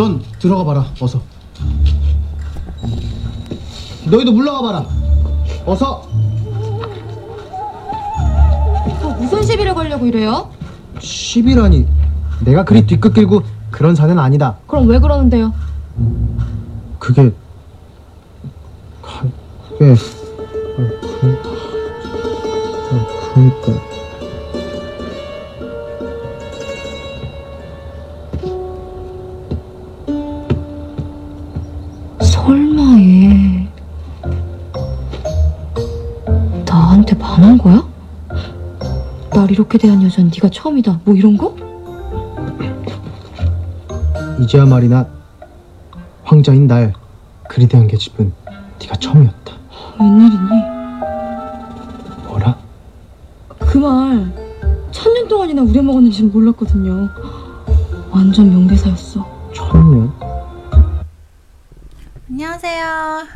넌 들어가 봐라. 어서. 너희도 물러가 봐라. 어서. 어, 무슨 시비를 걸려고 이래요? 10이라니. 내가 그리 뒤끝 길고 그런 사내는 아니다. 그럼 왜 그러는데요? 그게 가- 그게 아, 그, 아, 그러니까 설마 얘 나한테 반한 거야? 날 이렇게 대한 여자는 네가 처음이다. 뭐 이런 거? 이제야 말이나 황자인 날 그리 대한 계집은 네가 처음이었다. 웬일이니? 뭐라? 그 말 천년 동안이나 우려먹었는지는 몰랐거든요. 완전 명대사였어. 처음이야? 你好，你哟。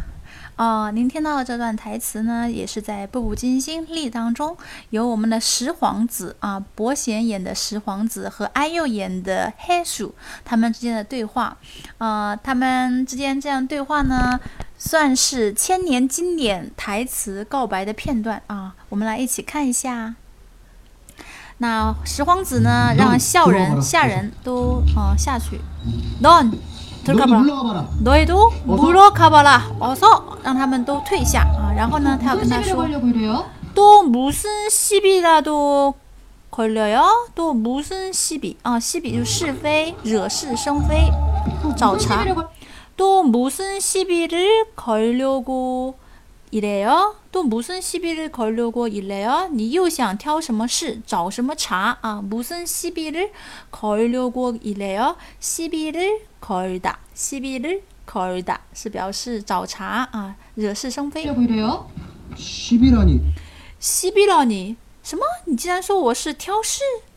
哦，您听到的这段台词呢，也是在《步步惊心》里当中，由我们的石皇子啊，伯贤演的石皇子和安佑演的黑鼠他们之间的对话。呃，他们之间这样对话呢，算是千年经典台词告白的片段啊。我们来一起看一下。那石皇子呢，让笑人、吓人都啊、呃、下去。Don't 들어가봐. 물러가 봐라. 너희도 물러가봐라. 어서 让他们都退下啊。然后呢，他要跟他 무슨 시비를 说， 걸려고 이래요? 또 무슨 시비라도 걸려요? 또 무슨 시비? 아, 시비 就是是非，惹是生非， 무슨 找茬。 시비를 걸... 또 무슨 시비를 걸려고 이래요? 또 무슨 시비를 걸려고 이래요? 你又想挑什么事，找什么茬啊？ 무슨 시비를 걸려고 이래요? 시비를 걸다, 시비를 걸다 是表示找茬啊，惹是生非。 걸려고 이래요? 10이라니 西比了你什么？你竟然说我是挑事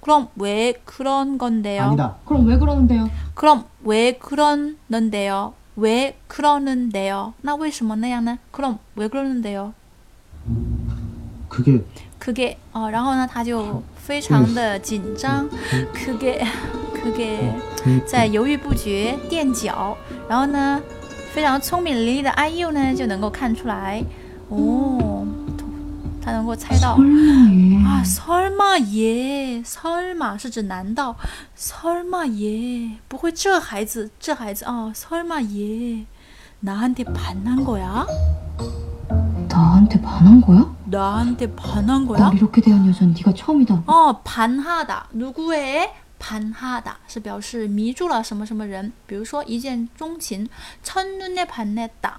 그럼 왜 그런 건데요? 아니다. 그럼 왜 그러는데요? 그럼 왜 그러는데요? 왜 그러는데요? 那为什么那样呢? 그럼 왜 그러는데요? 그게 그게 어, 然后呢他就非常的紧张 그게 그게 在犹豫不决垫脚，然后呢，非常聪明伶俐的 IU 呢就能够看出来，哦， 他能够猜到 설마 얘... 啊，설마耶，설마是指难道，설마耶，不会这孩子这孩子啊，설마耶，나한테반한거야？ 나한테 반한 거야? 나한테 반한 거야? 날 이렇게 대한 여자는 네가 처음이다. 哦，盘哈达，누구의盘哈达是表示迷住了什么什么人，比如说一见钟情，첫눈에반했다，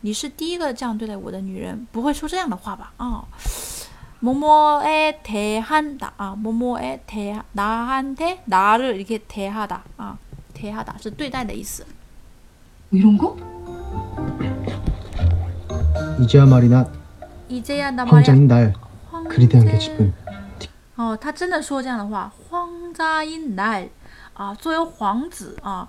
你是第一个这样对待我的女人，不会说这样的话吧？啊、뭐뭐에 대한다. 아, 뭐뭐에 대 나한테 나를 이렇게 대하다. 아, 대하다 是对待的意思。 뭐 이런 거? 이제야 말이나 이제야 나 말이야. 황자인 날 그리 대한 계집은 哦，他真的说这样的话，荒자인 날，啊，作为皇子啊，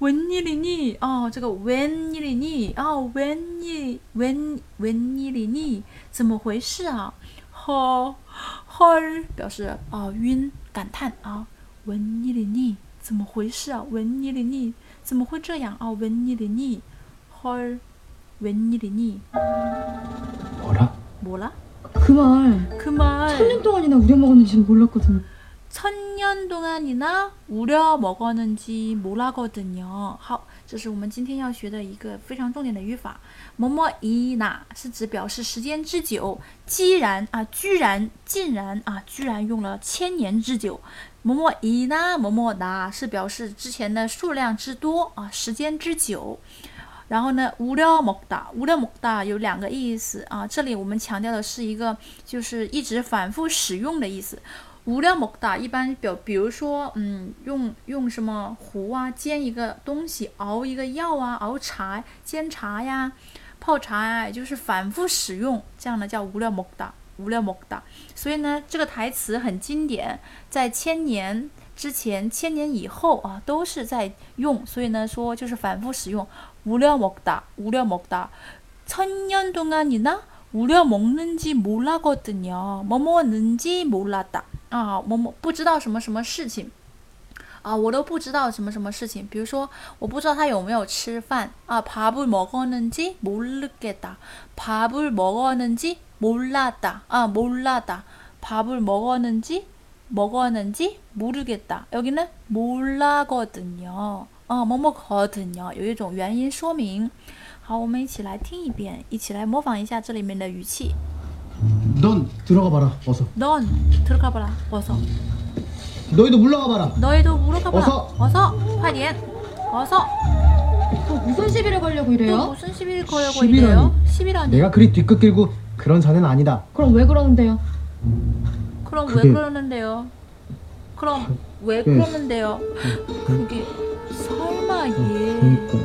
웬일이니? 어,这个 웬일이니? 아, 웬일 웬 웬일이니? 怎么回事啊? 허, 헐 表示啊晕感叹啊 웬일이니? 怎么回事啊 웬일이니? 怎么会这样啊 웬일이니? 헐 웬일이니? 뭐라? 뭐라? 그 말 그 말 천년 동안이나 우려먹었는지는 몰랐거든요. 천년 동안이나 우려 먹었는지 몰라거든요. 好，这是我们今天要学的一个非常重点的语法。뭐뭐이나是指表示时间之久，既然啊，居然，竟然啊，居然用了千年之久。뭐뭐이나 뭐뭐나是表示之前的数量之多啊，时间之久。然后呢，无聊먹다，无聊먹다有两个意思啊。这里我们强调的是一个就是一直反复使用的意思。 无聊먹다一般表，比如说，嗯，用用什么壶啊，煎一个东西，熬一个药啊，熬茶、煎茶呀、泡茶呀，也就是反复使用，这样呢叫无聊먹다，无聊먹다。所以呢，这个台词很经典，在千年之前、千年以后啊，都是在用。所以呢，说就是反复使用，无聊먹다，无聊먹다，천년동안이나无聊먹는지몰랐거든요，뭐뭐는지몰랐다。 啊，某某不知道什么什么事情，啊，我都不知道什么什么事情。比如说，我不知道他有没有吃饭啊。밥을먹었는지모르겠다 밥을먹었는지몰랐다啊，몰랐다 밥을먹었는지먹었는지모르겠다 여기는몰랐거든요啊，某某거든요有一种原因说明。好，我们一起来听一遍，一起来模仿一下这里面的语气。 넌 들어가 봐라. 어서. 넌 들어가 봐라. 어서. 너희도 물러가 봐라. 너희도 물어가 봐라. 어서. 어서. 快点. 어서. 또 무슨 시비를 걸려고 또 이래요? 무슨 시비를 걸려고 시비라니. 이래요? 시비라니. 내가 그리 뒤끝 길고 그런 사내는 아니다. 그럼 왜 그러는데요? 그럼 왜 그게- 그러는데요? 그럼 왜 그게- 그러는데요? 그게 설마 얘 그러니까.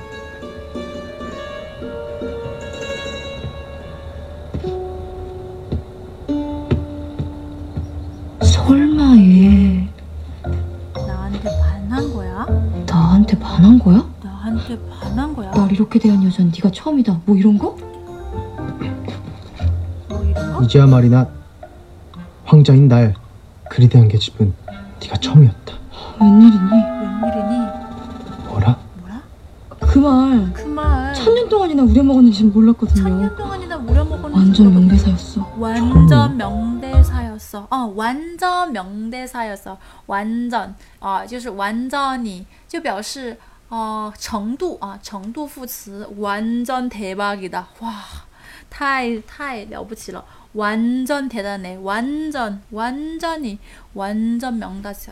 반한 거야? 나한테 반한 거야? 날 이렇게 대한 여잔 네가 처음이다. 뭐 이런 거? 뭐 이런 거? 이제야 말이나 황자인 날 그리 대한 계집은 네가 처음이었다. 웬일이니? 웬일이니? 뭐라? 뭐야? 그 말 그 말. 천년 동안이나 우려먹었는지는 몰랐거든요. 천년 동안이나 무려먹었는지 완전 모르겠- 명대사였어. 완전 명대사였어. 어, 완전 명대사였어. 완전 啊，就是완전히就表示 呃程度啊，程度副词완전대박이다。哇，太太了不起了。완전대단해완전완전히완전명대사